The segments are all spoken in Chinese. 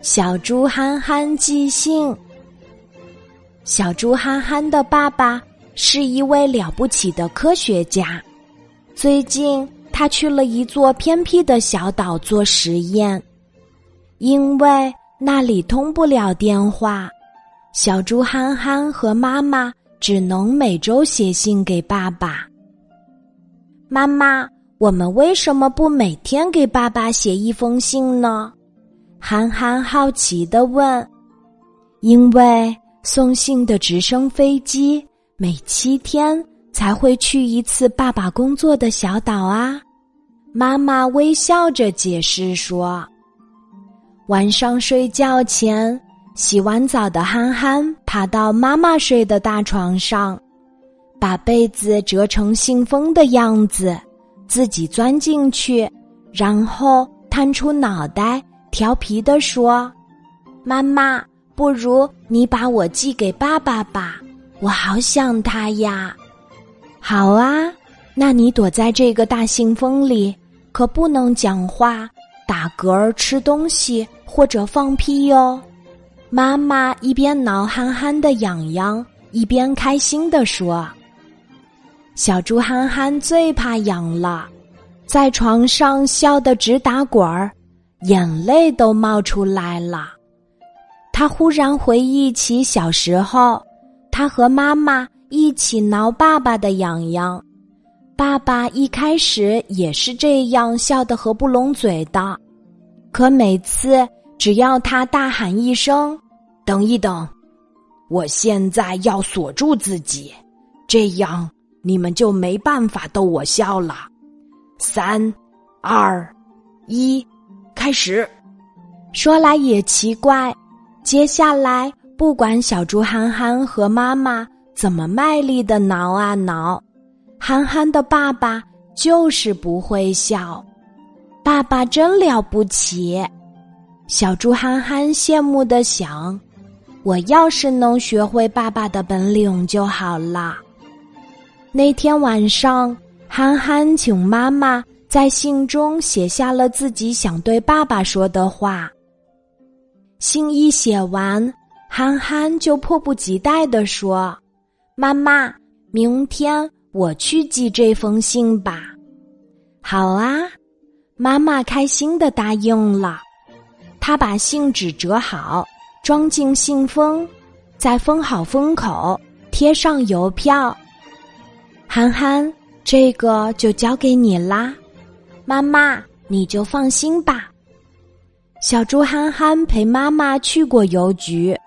小猪憨憨寄信。小猪憨憨的爸爸是一位了不起的科学家。最近，他去了一座偏僻的小岛做实验，因为那里通不了电话，小猪憨憨和妈妈只能每周写信给爸爸。妈妈，我们为什么不每天给爸爸写一封信呢？憨憨好奇的问。因为送信的直升飞机每七天。才会去一次爸爸工作的小岛啊！妈妈微笑着解释说：“晚上睡觉前，洗完澡的憨憨爬到妈妈睡的大床上，把被子折成信封的样子，自己钻进去，然后探出脑袋，调皮的说：‘妈妈，不如你把我寄给爸爸吧，我好想他呀。’”好啊，那你躲在这个大信封里，可不能讲话、打嗝、吃东西或者放屁哟。妈妈一边挠憨憨的痒痒，一边开心地说：“小猪憨憨最怕痒了，在床上笑得直打滚儿，眼泪都冒出来了。”他忽然回忆起小时候，他和妈妈。一起挠爸爸的痒痒，爸爸一开始也是这样笑得合不拢嘴的，可每次只要他大喊一声“等一等”，我现在要锁住自己，这样你们就没办法逗我笑了。三、二、一，开始。说来也奇怪，接下来不管小猪憨憨和妈妈。怎么卖力的挠啊挠，憨憨的爸爸就是不会笑。爸爸真了不起，小猪憨憨羡慕的想：我要是能学会爸爸的本领就好了。那天晚上，憨憨请妈妈在信中写下了自己想对爸爸说的话。信一写完，憨憨就迫不及待的说。妈妈，明天我去寄这封信吧。好啊，妈妈开心的答应了。她把信纸折好，装进信封，再封好封口，贴上邮票。憨憨，这个就交给你啦。妈妈，你就放心吧。小猪憨憨陪妈妈去过邮局，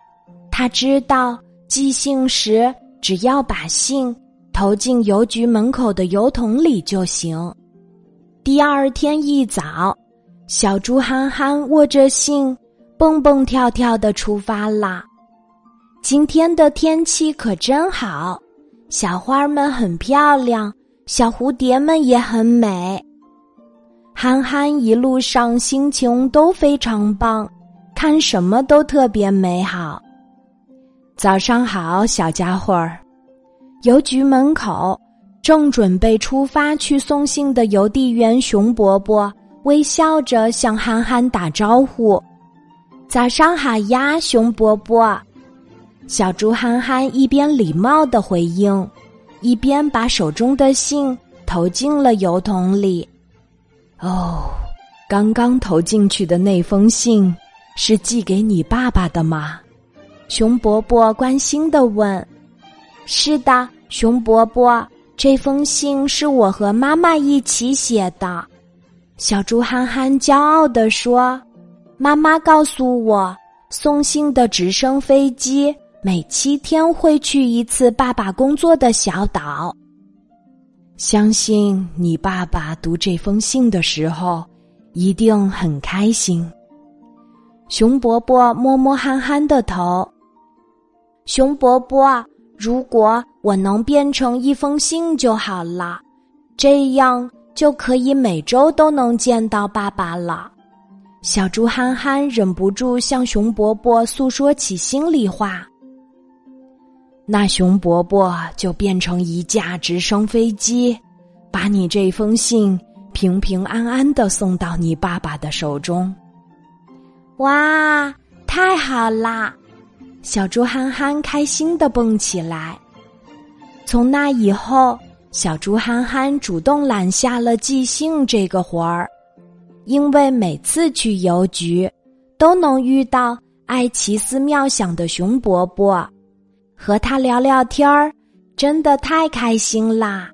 他知道寄信时。只要把信投进邮局门口的邮筒里就行。第二天一早，小猪憨憨握着信，蹦蹦跳跳的出发了。今天的天气可真好，小花们很漂亮，小蝴蝶们也很美。憨憨一路上心情都非常棒，看什么都特别美好。早上好，小家伙儿。邮局门口，正准备出发去送信的邮递员熊伯伯微笑着向憨憨打招呼：“早上好呀，熊伯伯。”小猪憨憨一边礼貌的回应，一边把手中的信投进了邮筒里。哦，刚刚投进去的那封信是寄给你爸爸的吗？熊伯伯关心的问。是的，熊伯伯，这封信是我和妈妈一起写的。小猪憨憨骄傲地说：“妈妈告诉我，送信的直升飞机每七天会去一次爸爸工作的小岛。相信你爸爸读这封信的时候一定很开心。”熊伯伯摸摸憨憨的头，熊伯伯。如果我能变成一封信就好了，这样就可以每周都能见到爸爸了。小猪憨憨忍不住向熊伯伯诉说起心里话。那熊伯伯就变成一架直升飞机，把你这封信平平安安的送到你爸爸的手中。哇，太好啦！小猪憨憨开心的蹦起来。从那以后，小猪憨憨主动揽下了寄信这个活儿，因为每次去邮局，都能遇到爱奇思妙想的熊伯伯，和他聊聊天儿，真的太开心啦。